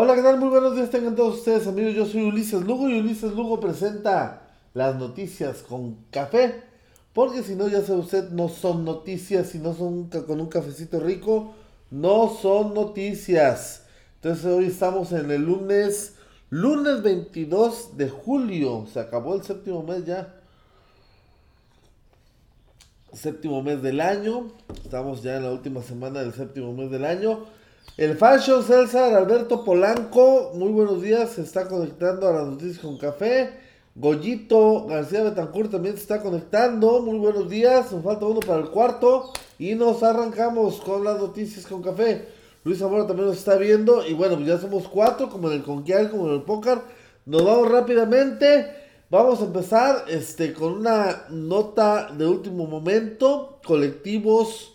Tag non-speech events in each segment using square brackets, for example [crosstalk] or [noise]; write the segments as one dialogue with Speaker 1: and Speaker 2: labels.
Speaker 1: Hola, ¿qué tal? Muy buenos días, tengan todos ustedes amigos. Yo soy Ulises Lugo y Ulises Lugo presenta las noticias con café. Porque si no, ya sabe usted, no son noticias, si no son con un cafecito rico, no son noticias. Entonces hoy estamos en el lunes, lunes 22 de julio. Se acabó el séptimo mes ya. Séptimo mes del año. Estamos ya en la última semana del séptimo mes del año. El Fashion César Alberto Polanco, muy buenos días, se está conectando a las noticias con café. Goyito García Betancourt también se está conectando, muy buenos días, nos falta uno para el cuarto y nos arrancamos con las noticias con café. Luis Zamora también nos está viendo y bueno, ya somos cuatro, como en el Conquial, como en el Pócar. Nos vamos rápidamente. Vamos a empezar este, con una nota de último momento. Colectivos,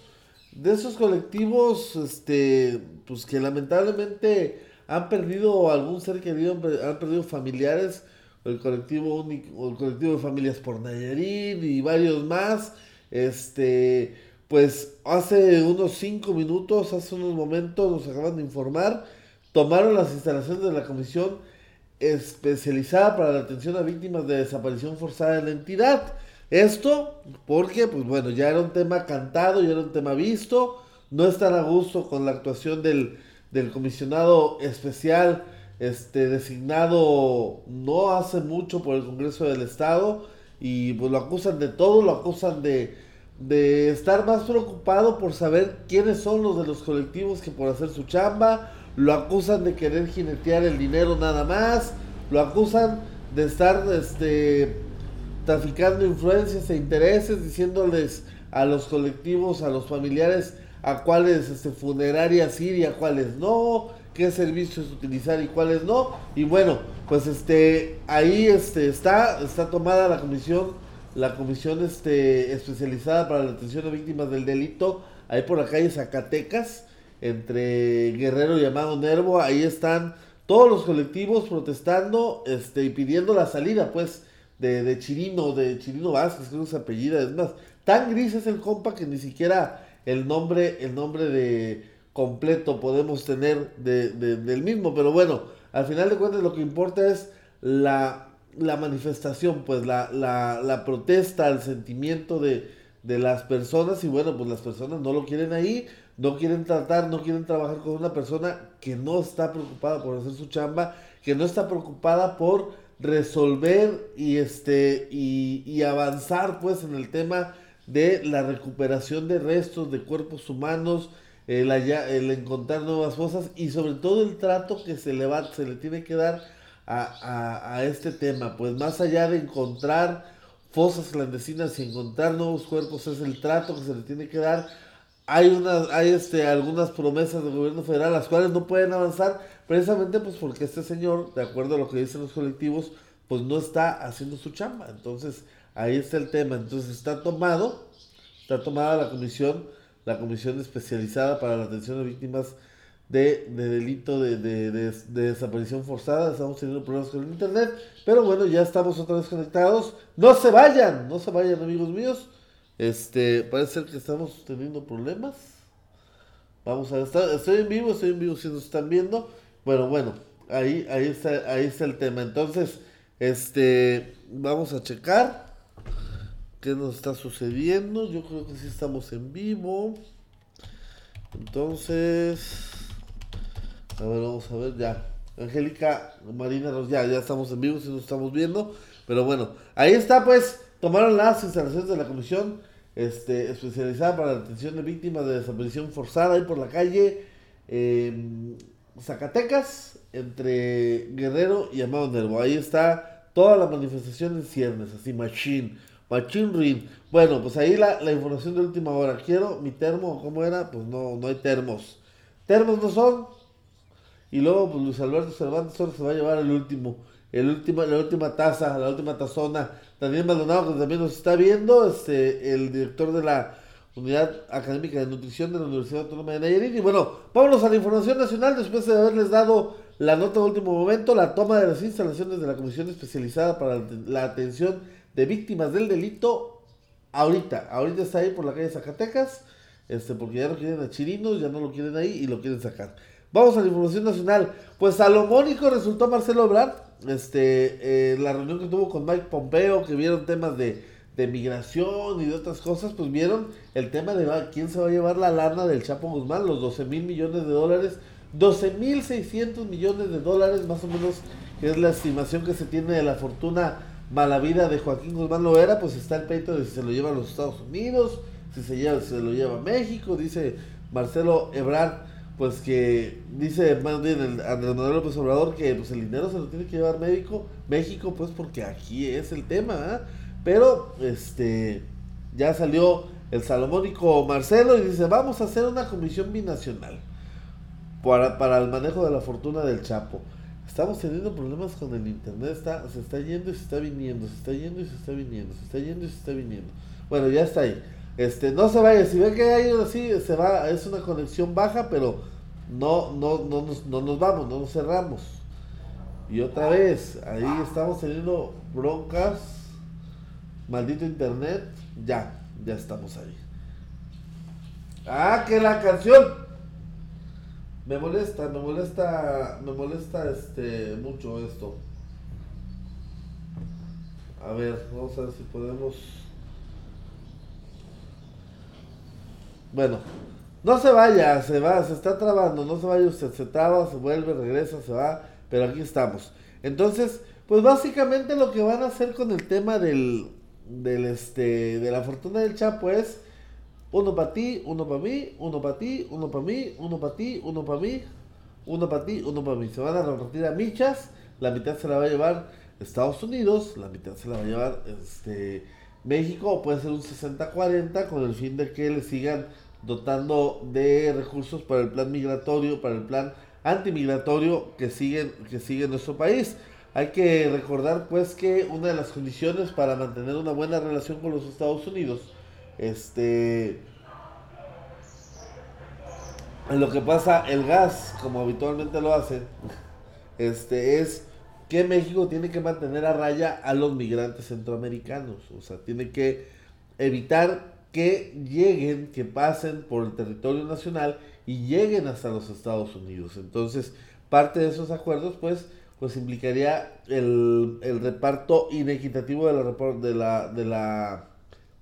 Speaker 1: de esos colectivos, este, pues que lamentablemente han perdido algún ser querido, han perdido familiares, el colectivo único, el colectivo de familias por Nayarit y varios más, este, pues hace unos cinco minutos, hace unos momentos nos acaban de informar, tomaron las instalaciones de la comisión especializada para la atención a víctimas de desaparición forzada en la entidad. Esto porque, pues bueno, ya era un tema cantado, ya era un tema visto, no están a gusto con la actuación del, comisionado especial este, designado no hace mucho por el Congreso del Estado. Y pues lo acusan de todo, lo acusan de, de estar más preocupado por saber quiénes son los de los colectivos que por hacer su chamba, lo acusan de querer jinetear el dinero nada más, lo acusan de estar este, traficando influencias e intereses, diciéndoles a los colectivos, a los familiares, a cuáles este, funerarias ir y a cuáles no, qué servicios utilizar y cuáles no. Y bueno, pues este ahí este está está tomada la comisión la comisión este especializada para la atención a víctimas del delito ahí por la calle Zacatecas entre Guerrero y Amado Nervo, ahí están todos los colectivos protestando este y pidiendo la salida pues de, de Chirino, de Chirino Vázquez, creo que es apellida, es más, tan gris es el compa que ni siquiera el nombre, el nombre de completo podemos tener de, del mismo, pero bueno, al final de cuentas lo que importa es la, la manifestación, pues la, la, la, protesta, el sentimiento de, de las personas. Y bueno, pues las personas no lo quieren ahí, no quieren tratar, no quieren trabajar con una persona que no está preocupada por hacer su chamba, que no está preocupada por resolver y este y, avanzar pues en el tema de la recuperación de restos de cuerpos humanos, el, el encontrar nuevas fosas y sobre todo el trato que se le, va, se le tiene que dar a, a, este tema. Pues más allá de encontrar fosas clandestinas y encontrar nuevos cuerpos, es el trato que se le tiene que dar. Hay, unas, hay este, algunas promesas del gobierno federal las cuales no pueden avanzar precisamente pues porque este señor, de acuerdo a lo que dicen los colectivos, pues no está haciendo su chamba. Entonces, Ahí está el tema. Entonces está tomado, está tomada la comisión, la comisión especializada para la atención de víctimas de, delito de, desaparición forzada. Estamos teniendo problemas con el internet, pero bueno, ya estamos otra vez conectados. No se vayan, no se vayan, amigos míos. Este, parece ser que estamos teniendo problemas. Vamos a ver, estoy en vivo, estoy en vivo si nos están viendo. Bueno, bueno, ahí, ahí está, ahí está el tema. Entonces, este, vamos a checar qué nos está sucediendo. Yo creo que sí estamos en vivo. Entonces, a ver, vamos a ver ya. Angélica Marina, ya, ya estamos en vivo, si nos estamos viendo. Pero bueno, ahí está, pues, tomaron las instalaciones de la comisión este, especializada para la atención de víctimas de desaparición forzada ahí por la calle em, Zacatecas, entre Guerrero y Amado Nervo. Ahí está toda la manifestación en ciernes, así, machine. Machine Bueno, pues ahí la, información de última hora. Quiero mi termo, ¿cómo era? Pues no, no hay termos. Termos no son. Y luego, pues Luis Alberto Cervantes solo se va a llevar el último. El último, la última taza, la última tazona. Daniel Maldonado, que también nos está viendo, este, el director de la Unidad Académica de Nutrición de la Universidad Autónoma de Nayarit. Y bueno, vámonos a la información nacional después de haberles dado la nota de último momento, la toma de las instalaciones de la Comisión Especializada para la Atención de víctimas del delito ahorita. Ahorita está ahí por la calle Zacatecas, este, porque ya no quieren a Chirinos, ya no lo quieren ahí y lo quieren sacar. Vamos a la información nacional. Pues salomónico resultó Marcelo Ebrard, este, eh, la reunión que tuvo con Mike Pompeo, que vieron temas de, de migración y de otras cosas, pues vieron el tema de quién se va a llevar la lana del Chapo Guzmán, los 12 mil millones de dólares, 12 mil 600 millones de dólares más o menos, que es la estimación que se tiene de la fortuna mala vida de Joaquín Guzmán Loera, pues está el peito de si se lo lleva a los Estados Unidos, si se, lleva, se lo lleva a México, dice Marcelo Ebrard, pues que dice más bien el Andrés Manuel López Obrador que pues el dinero se lo tiene que llevar México, México pues porque aquí es el tema, ¿ah? pero este ya salió el salomónico Marcelo y dice vamos a hacer una comisión binacional para, para el manejo de la fortuna del Chapo. Estamos teniendo problemas con el internet, está, se está yendo y se está viniendo, se está yendo y se está viniendo, se está yendo y se está viniendo. Bueno, ya está ahí. Este, no se vaya, si ve que hay así, se va, es una conexión baja, pero no, no, no, nos, no nos vamos, no nos cerramos. Y otra vez, ahí estamos teniendo broncas, maldito internet, ya, ya estamos ahí. Ah, que la canción. Me molesta, me molesta, me molesta este mucho esto. A ver, vamos a ver si podemos. Bueno, no se vaya, se va, se está trabando, no se vaya usted, se traba, se vuelve, regresa, se va, pero aquí estamos. Entonces, pues básicamente lo que van a hacer con el tema del, del este, de la fortuna del Chapo es uno para ti, uno para mí, uno para ti, uno para mí, uno para ti, uno para mí, uno para ti, uno para mí. Se van a repartir a michas, la mitad se la va a llevar Estados Unidos, la mitad se la va a llevar este, México, puede ser un 60-40 con el fin de que le sigan dotando de recursos para el plan migratorio, para el plan antimigratorio que sigue, que sigue nuestro país. Hay que recordar pues que una de las condiciones para mantener una buena relación con los Estados Unidos este. En lo que pasa, el gas, como habitualmente lo hace, este, es que México tiene que mantener a raya a los migrantes centroamericanos. O sea, tiene que evitar que lleguen, que pasen por el territorio nacional y lleguen hasta los Estados Unidos. Entonces, parte de esos acuerdos, pues, pues implicaría el, el reparto inequitativo de la, de la, de la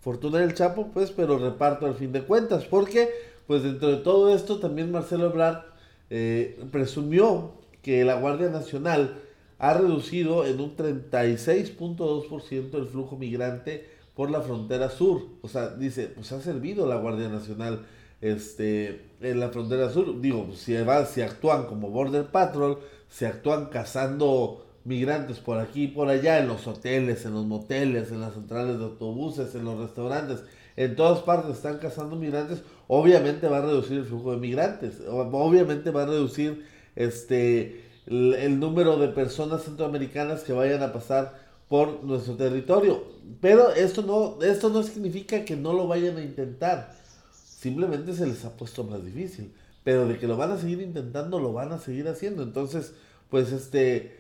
Speaker 1: fortuna del Chapo, pues, pero reparto al fin de cuentas, porque, pues, dentro de todo esto, también Marcelo Ebrard eh, presumió que la Guardia Nacional ha reducido en un 36.2% el flujo migrante por la frontera sur. O sea, dice, pues ha servido la Guardia Nacional este, en la frontera sur. Digo, si, va, si actúan como Border Patrol, se actúan cazando migrantes por aquí y por allá, en los hoteles, en los moteles, en las centrales de autobuses, en los restaurantes, en todas partes están cazando migrantes, obviamente va a reducir el flujo de migrantes, obviamente va a reducir este el, número de personas centroamericanas que vayan a pasar por nuestro territorio. Pero esto no, esto no significa que no lo vayan a intentar. Simplemente se les ha puesto más difícil. Pero de que lo van a seguir intentando, lo van a seguir haciendo. Entonces, pues este,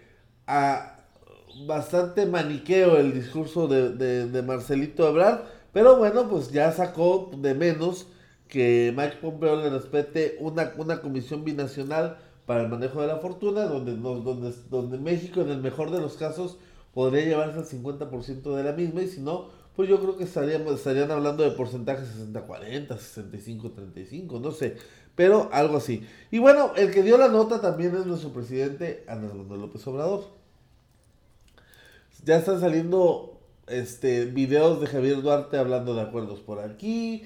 Speaker 1: bastante maniqueo el discurso de, Marcelito Ebrard, pero bueno, pues ya sacó de menos que Mike Pompeo le respete una, una comisión binacional para el manejo de la fortuna, donde, donde, México en el mejor de los casos podría llevarse el 50% de la misma, y si no, pues yo creo que estaríamos, estarían hablando de porcentajes 60-40, 65-35, no sé, pero algo así. Y bueno, el que dio la nota también es nuestro presidente Andrés Manuel López Obrador ya están saliendo este, videos de Javier Duarte hablando de acuerdos por aquí.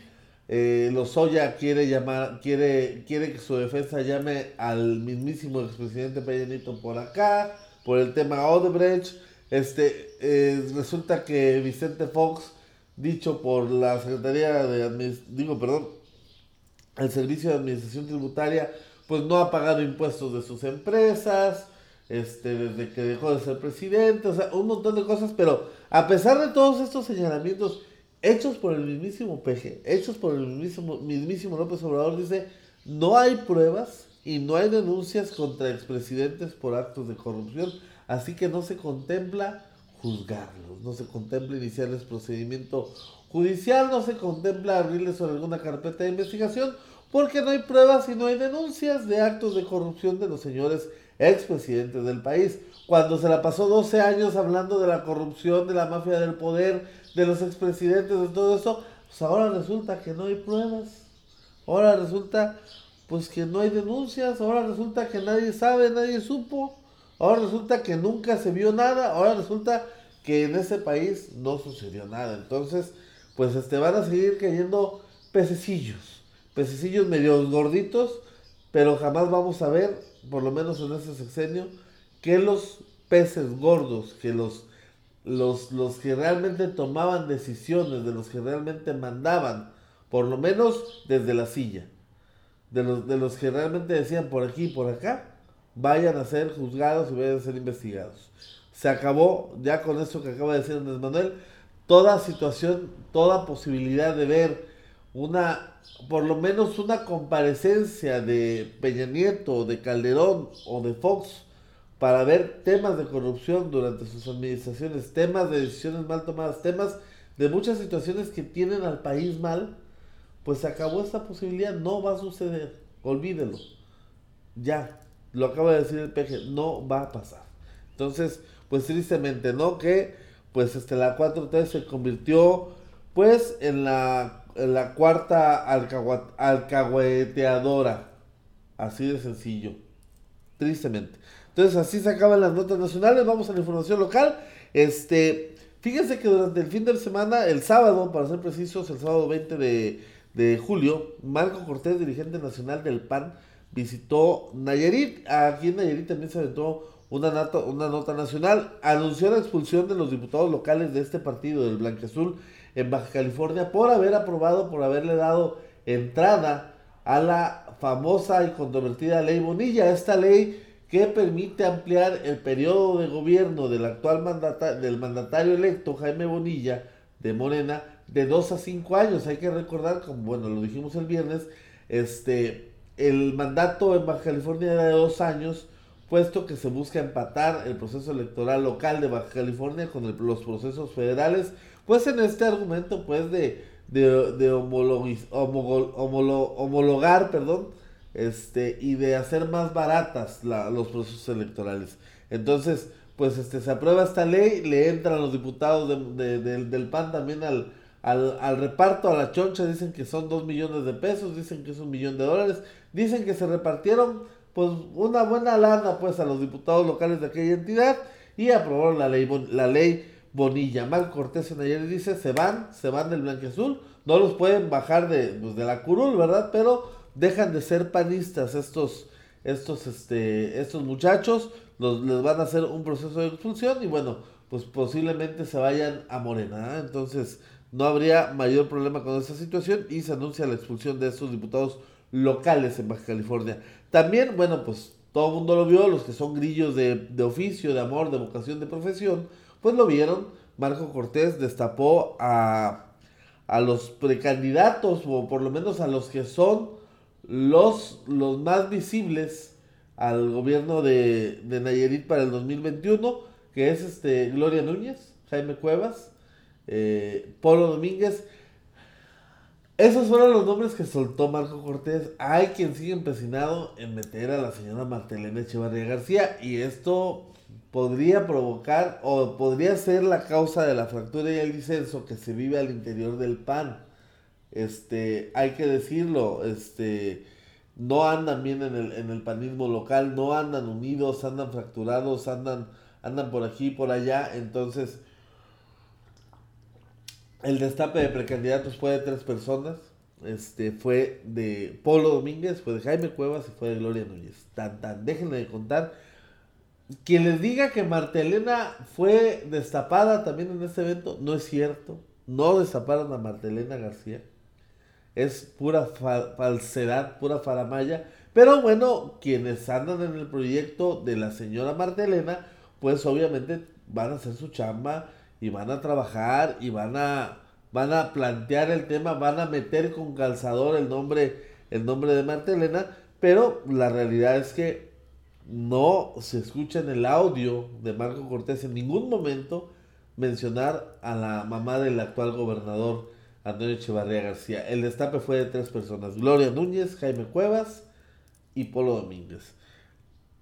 Speaker 1: Eh, Lozoya quiere llamar, quiere, quiere que su defensa llame al mismísimo expresidente Peña por acá, por el tema Odebrecht. Este, eh, resulta que Vicente Fox, dicho por la Secretaría de digo, perdón, el Servicio de Administración Tributaria, pues no ha pagado impuestos de sus empresas este, desde que dejó de ser presidente, o sea, un montón de cosas, pero a pesar de todos estos señalamientos hechos por el mismísimo Peje, hechos por el mismísimo, López Obrador, dice, no hay pruebas y no hay denuncias contra expresidentes por actos de corrupción, así que no se contempla juzgarlos, no se contempla iniciarles procedimiento judicial, no se contempla abrirles sobre alguna carpeta de investigación, porque no hay pruebas y no hay denuncias de actos de corrupción de los señores expresidentes del país. Cuando se la pasó 12 años hablando de la corrupción, de la mafia del poder, de los expresidentes, de todo eso, pues ahora resulta que no hay pruebas. Ahora resulta pues que no hay denuncias, ahora resulta que nadie sabe, nadie supo, ahora resulta que nunca se vio nada, ahora resulta que en ese país no sucedió nada. Entonces, pues este van a seguir cayendo pececillos, pececillos medio gorditos, pero jamás vamos a ver, por lo menos en este sexenio, que los peces gordos, que los, los, los que realmente tomaban decisiones, de los que realmente mandaban, por lo menos desde la silla, de los, de los que realmente decían por aquí y por acá, vayan a ser juzgados y vayan a ser investigados. Se acabó ya con eso que acaba de decir Andrés Manuel, toda situación, toda posibilidad de ver una, por lo menos una comparecencia de Peña Nieto, de Calderón o de Fox para ver temas de corrupción durante sus administraciones, temas de decisiones mal tomadas, temas de muchas situaciones que tienen al país mal, pues se acabó esta posibilidad, no va a suceder, olvídelo. Ya, lo acaba de decir el PG, no va a pasar. Entonces, pues tristemente, ¿no? Que pues este, la 4T se convirtió pues en la, la cuarta alcahueteadora. Así de sencillo. Tristemente. Entonces así se acaban las notas nacionales. Vamos a la información local. Este, fíjense que durante el fin de semana, el sábado, para ser precisos, el sábado 20 de, de julio, Marco Cortés, dirigente nacional del PAN, visitó Nayarit. Aquí en Nayarit también se aventó una nota, una nota nacional. Anunció la expulsión de los diputados locales de este partido, del Blanqueazul, en Baja California, por haber aprobado, por haberle dado entrada a la famosa y controvertida ley Bonilla. Esta ley que permite ampliar el periodo de gobierno del actual mandata, del mandatario electo Jaime Bonilla de Morena de dos a cinco años. Hay que recordar, como bueno, lo dijimos el viernes, este el mandato en Baja California era de dos años, puesto que se busca empatar el proceso electoral local de Baja California con los procesos federales, pues en este argumento pues de homologar, perdón, este, y de hacer más baratas los procesos electorales. Entonces, pues este, se aprueba esta ley, le entran los diputados del PAN también al, al, al, reparto, a la choncha, dicen que son dos millones de pesos, dicen que es un millón de dólares, dicen que se repartieron pues una buena lana pues a los diputados locales de aquella entidad y aprobaron la ley, la ley Bonilla. Mal Cortés en ayer dice, se van, se van del Blanqueazul, no los pueden bajar de, pues, de la curul, ¿verdad? Pero dejan de ser panistas estos, estos, este, estos muchachos, los, les van a hacer un proceso de expulsión y bueno, pues posiblemente se vayan a Morena. ¿eh? Entonces no habría mayor problema con esta situación y se anuncia la expulsión de estos diputados locales en Baja California. También, bueno, pues todo el mundo lo vio, los que son grillos de, de oficio, de amor, de vocación, de profesión, pues lo vieron. Marco Cortés destapó a, a los precandidatos, o por lo menos a los que son los, los más visibles al gobierno de, de Nayarit para el 2021, que es este Gloria Núñez, Jaime Cuevas, eh, Polo Domínguez. Esos fueron los nombres que soltó Marco Cortés. Hay quien sigue empecinado en meter a la señora Martelena Echevarría García y esto podría provocar o podría ser la causa de la fractura y el disenso que se vive al interior del PAN. Este, hay que decirlo, este, no andan bien en el, en el panismo local, no andan unidos, andan fracturados, andan, andan por aquí y por allá. Entonces, el destape de precandidatos fue de tres personas. Este fue de Polo Domínguez, fue de Jaime Cuevas y fue de Gloria Núñez. Tan, tan, déjenme de contar. Quien les diga que Martelena fue destapada también en este evento, no es cierto. No destaparon a Martelena García. Es pura falsedad, pura faramaya. Pero bueno, quienes andan en el proyecto de la señora Martelena, pues obviamente van a hacer su chamba y van a trabajar y van a, van a plantear el tema, van a meter con calzador el nombre, el nombre de Martelena, pero la realidad es que no se escucha en el audio de Marco Cortés en ningún momento mencionar a la mamá del actual gobernador Antonio Echevarría García. El destape fue de tres personas, Gloria Núñez, Jaime Cuevas y Polo Domínguez.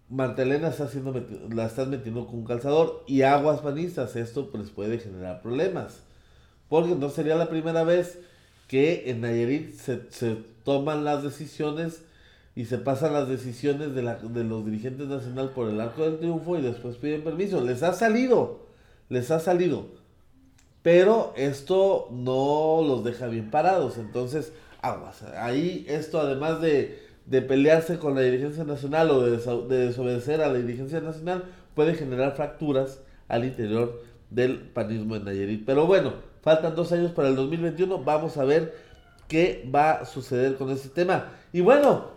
Speaker 1: Martelena está haciendo, la están metiendo con un calzador y aguas panistas. Esto pues puede generar problemas. Porque no sería la primera vez que en Nayarit se, toman las decisiones y se pasan las decisiones de, de los dirigentes nacional por el arco del triunfo y después piden permiso. Les ha salido, les ha salido. Pero esto no los deja bien parados. Entonces, aguas. Ahí esto además de, de pelearse con la dirigencia nacional o de, de desobedecer a la dirigencia nacional, puede generar fracturas al interior del panismo en Nayarit. Pero bueno, faltan dos años para el 2021. Vamos a ver qué va a suceder con este tema. Y bueno,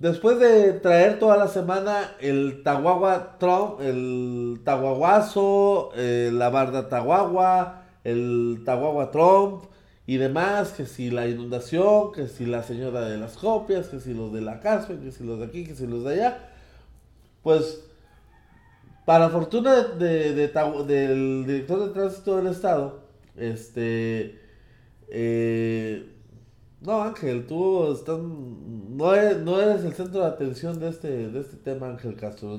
Speaker 1: Después de traer toda la semana el Tahuagua Trump, el Tahuaguazo, eh, la Barda Tahuagua, el Tahuagua Trump y demás, que si la inundación, que si la señora de las copias, que si los de la casa, que si los de aquí, que si los de allá, pues para fortuna de, del director de tránsito del estado, este, eh, no, Ángel, tú están, no, eres, no eres el centro de atención de este, de este tema, Ángel Castro.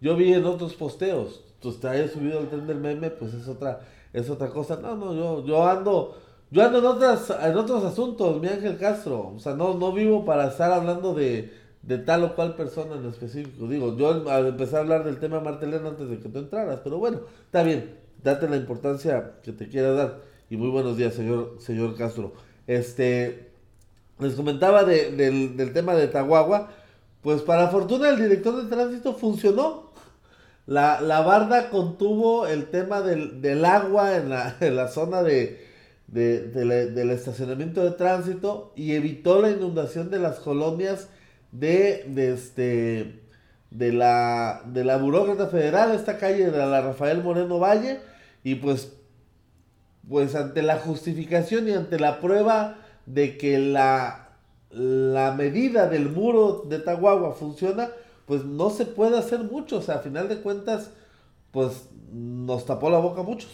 Speaker 1: Yo vi en otros posteos, tú te hayas subido al tren del meme, pues es otra, es otra cosa. No, no, yo, yo ando, yo ando en otras, en otros asuntos, mi Ángel Castro. O sea, no, no vivo para estar hablando de, de tal o cual persona en específico. Digo, yo al empezar a hablar del tema Martelena antes de que tú entraras, pero bueno, está bien, date la importancia que te quiera dar. Y muy buenos días, señor, señor Castro. Este, les comentaba del, tema de Tahuagua, pues para fortuna el director de tránsito funcionó. La, barda contuvo el tema del, agua [laughs] en la, zona de, del estacionamiento de tránsito y evitó la inundación de las colonias de, este, de, la, de la burócrata federal, esta calle de la Rafael Moreno Valle, y pues, pues ante la justificación y ante la prueba de que la, la medida del muro de Tahuagua funciona, pues no se puede hacer mucho. O sea, a final de cuentas, pues nos tapó la boca a muchos.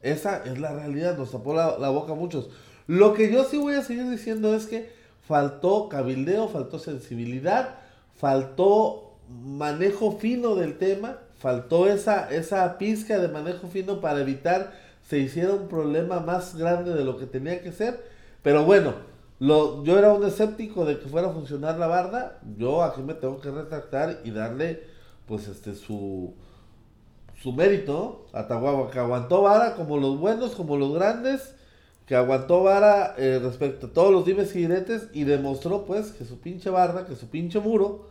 Speaker 1: Esa es la realidad, nos tapó la, la boca a muchos. Lo que yo sí voy a seguir diciendo es que faltó cabildeo, faltó sensibilidad, faltó manejo fino del tema, faltó esa, esa pizca de manejo fino para evitar se hiciera un problema más grande de lo que tenía que ser pero bueno, lo, yo era un escéptico de que fuera a funcionar la barda. Yo aquí me tengo que retractar y darle, pues, este, su, su mérito a Tahuahua, que aguantó vara como los buenos, como los grandes, que aguantó vara eh, respecto a todos los dimes y diretes y demostró, pues, que su pinche barda, que su pinche muro,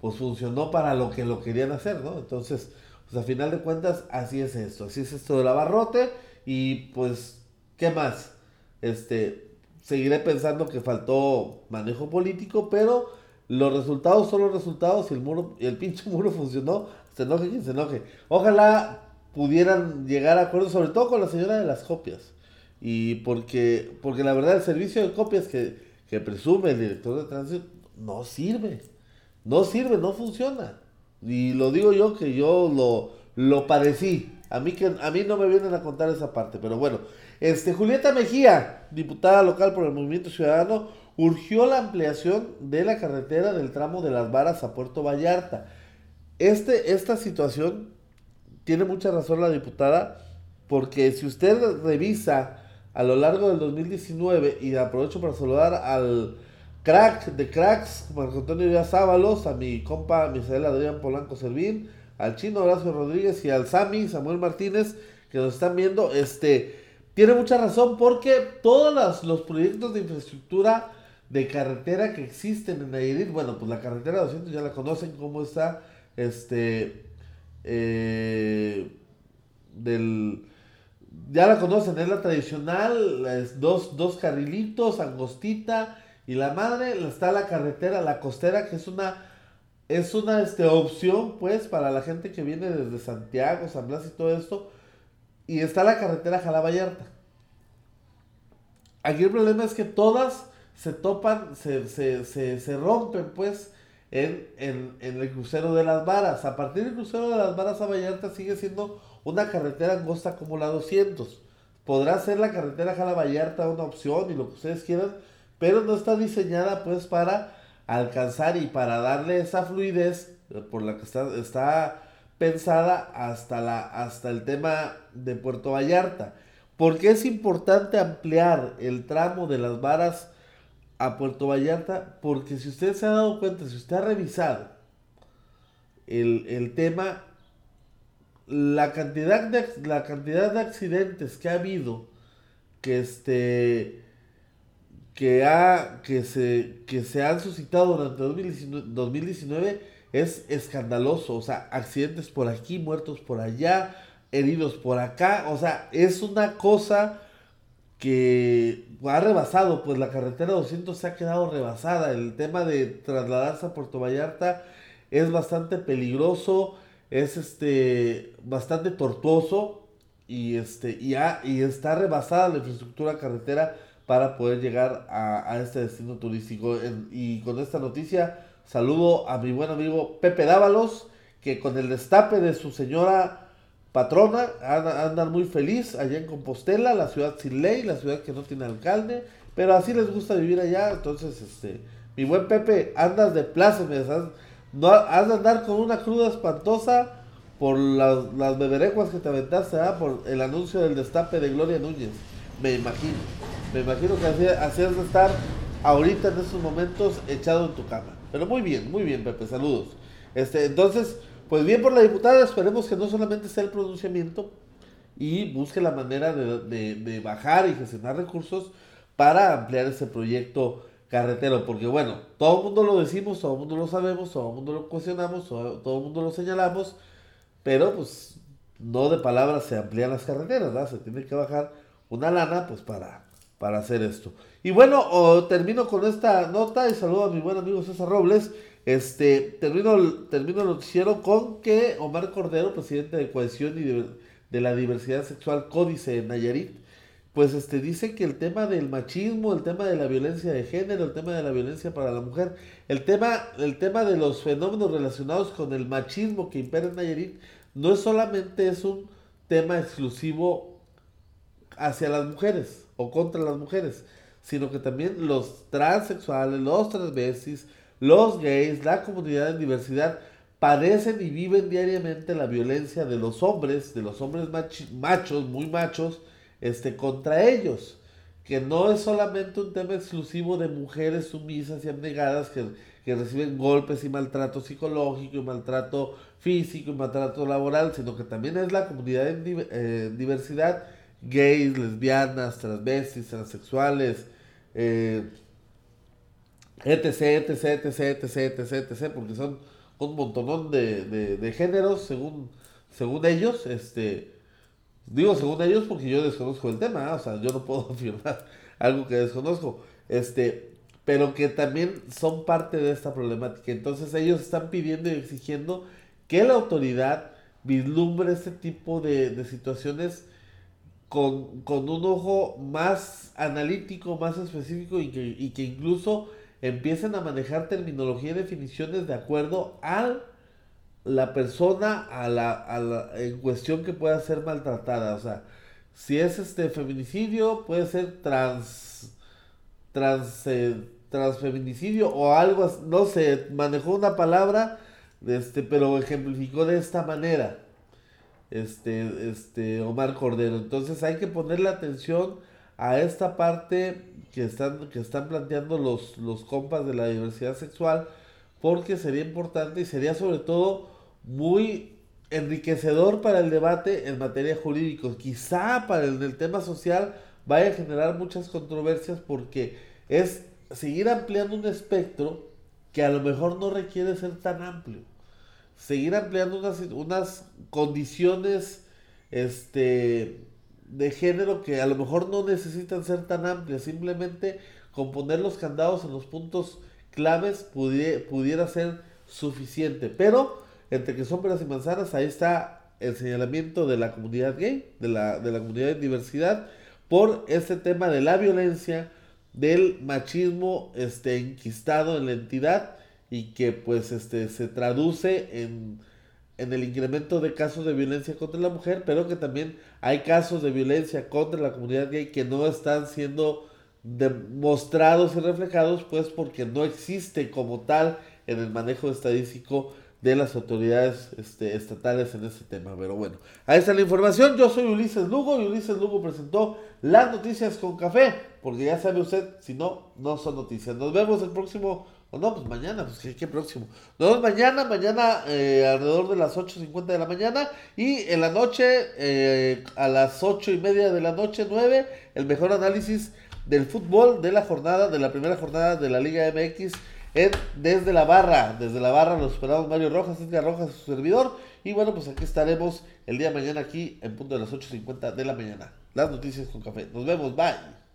Speaker 1: pues funcionó para lo que lo querían hacer, ¿no? Entonces, pues a final de cuentas, así es esto, así es esto del abarrote y pues, ¿qué más? Este, seguiré pensando que faltó manejo político, pero los resultados son los resultados y el muro, y el pinche [laughs] muro funcionó, se enoje quien se enoje. Ojalá pudieran llegar a acuerdos, sobre todo con la señora de las copias. Y porque, porque la verdad el servicio de copias que, que presume el director de tránsito no sirve. No sirve, no funciona. Y lo digo yo que yo lo, lo padecí. A mí, que, a mí no me vienen a contar esa parte, pero bueno. Este, Julieta Mejía, diputada local por el Movimiento Ciudadano, urgió la ampliación de la carretera del tramo de las varas a Puerto Vallarta. Este, esta situación tiene mucha razón la diputada, porque si usted revisa a lo largo del 2019, y aprovecho para saludar al crack de cracks, Marco Antonio Díaz Ábalos, a mi compa Misael Adrián Polanco Servín, al chino Horacio Rodríguez y al Sami Samuel Martínez, que nos están viendo, este tiene mucha razón porque todos los, proyectos de infraestructura de carretera que existen en Nayarit, bueno, pues la carretera 200 ya la conocen, cómo está, este, eh, del, ya la conocen, es la tradicional, dos, dos carrilitos, angostita, y la madre, está la carretera, la costera, que es una, es una este, opción, pues, para la gente que viene desde Santiago, San Blas y todo esto, y está la carretera Jalabayarta. Aquí el problema es que todas se topan, se, se, se, se rompen pues en, en, en, el crucero de las varas. A partir del crucero de las varas a Vallarta sigue siendo una carretera angosta como la 200. podrá ser la carretera Jala Vallarta una opción y lo que ustedes quieran, pero no está diseñada pues para alcanzar y para darle esa fluidez por la que está, está pensada hasta, la, hasta el tema de Puerto Vallarta. porque es importante ampliar el tramo de las varas a Puerto Vallarta? Porque si usted se ha dado cuenta, si usted ha revisado el, el tema, la cantidad, de, la cantidad de accidentes que ha habido, que este que ha que se que se han suscitado durante 2019, 2019 es escandaloso, o sea, accidentes por aquí, muertos por allá, heridos por acá, o sea, es una cosa que ha rebasado, pues la carretera 200 se ha quedado rebasada, el tema de trasladarse a Puerto Vallarta es bastante peligroso, es este bastante tortuoso y este y, y está rebasada la infraestructura carretera para poder llegar a, este destino turístico. Y con esta noticia saludo a mi buen amigo Pepe Dávalos que con el destape de su señora patrona andan muy feliz allá en Compostela la ciudad sin ley la ciudad que no tiene alcalde pero así les gusta vivir allá entonces este mi buen Pepe andas de plácemes no, has de andar con una cruda espantosa por las, las beberecuas que te aventaste, ¿ah? por el anuncio del destape de Gloria Núñez. Me imagino. Me imagino que así, así has de estar ahorita en estos momentos echado en tu cama. Pero muy bien, muy bien, Pepe, saludos. Este, entonces, pues bien por la diputada, esperemos que no solamente sea el pronunciamiento y busque la manera de, de, bajar y gestionar recursos para ampliar ese proyecto carretero, porque bueno, todo el mundo lo decimos, todo el mundo lo sabemos, todo el mundo lo cuestionamos, todo, el mundo lo señalamos, pero pues no de palabras se amplían las carreteras, ¿verdad? Se tiene que bajar una lana pues para, para hacer esto. Y bueno, termino con esta nota y saludo a mi buen amigo César Robles. Este, termino, termino el noticiero con que Omar Cordero, presidente de Cohesión y de, la Diversidad Sexual Códice en Nayarit, pues este, dice que el tema del machismo, el tema de la violencia de género, el tema de la violencia para la mujer, el tema, el tema de los fenómenos relacionados con el machismo que impera en Nayarit, no es solamente es un tema exclusivo hacia las mujeres o contra las mujeres, sino que también los transexuales, los transvestis, los gays, la comunidad en diversidad, padecen y viven diariamente la violencia de los hombres, de los hombres machos, muy machos, este, contra ellos, que no es solamente un tema exclusivo de mujeres sumisas y abnegadas que, que reciben golpes y maltrato psicológico y maltrato físico y maltrato laboral, sino que también es la comunidad en eh, diversidad, gays, lesbianas, transvestis, transexuales, eh, etc, etc, etc, etc, etc, etc, porque son un montonón de, de, de géneros según, según ellos, este, Digo según ellos porque yo desconozco el tema, o sea, yo no puedo [laughs] afirmar algo que desconozco. Este, pero que también son parte de esta problemática. Entonces ellos están pidiendo y exigiendo que la autoridad vislumbre este tipo de, situaciones con, un ojo más analítico, más específico y que, y que incluso empiecen a manejar terminología y definiciones de acuerdo al la persona a la, a la, en cuestión que pueda ser maltratada. O sea, si es este feminicidio, puede ser trans, trans, eh, transfeminicidio o algo, no sé, manejó una palabra, este, pero ejemplificó de esta manera. Este, este, Omar Cordero. Entonces hay que ponerle atención a esta parte que están, que están planteando los, los compas de la diversidad sexual, porque sería importante y sería sobre todo muy enriquecedor para el debate en materia jurídica. Quizá para el, tema social vaya a generar muchas controversias porque es seguir ampliando un espectro que a lo mejor no requiere ser tan amplio. Seguir ampliando unas, unas condiciones este, de género que a lo mejor no necesitan ser tan amplias. Simplemente con poner los candados en los puntos claves pudiera, ser suficiente. Pero entre que son peras y manzanas, ahí está el señalamiento de la comunidad gay, de la, de la comunidad de diversidad, por este tema de la violencia, del machismo este, enquistado en la entidad y que pues este, se traduce en, en el incremento de casos de violencia contra la mujer, pero que también hay casos de violencia contra la comunidad gay que no están siendo demostrados y reflejados, pues porque no existe como tal en el manejo estadístico de las autoridades este, estatales en este tema. Pero bueno, ahí está la información. Yo soy Ulises Lugo y Ulises Lugo presentó las noticias con café, porque ya sabe usted, si no, no son noticias. Nos vemos el próximo o no, pues mañana, pues ¿qué, próximo? Nos vemos mañana, mañana eh, alrededor de las 8.50 de la mañana y en la noche, eh, a las 8 y media de la noche, 9, el mejor análisis del fútbol de la jornada, de la primera jornada de la Liga MX en, desde la barra. Desde la barra los esperamos Mario Rojas, Edgar Rojas, su servidor. Y bueno, pues aquí estaremos el día de mañana aquí en punto de las 8.50 de la mañana. Las noticias con café. Nos vemos, bye.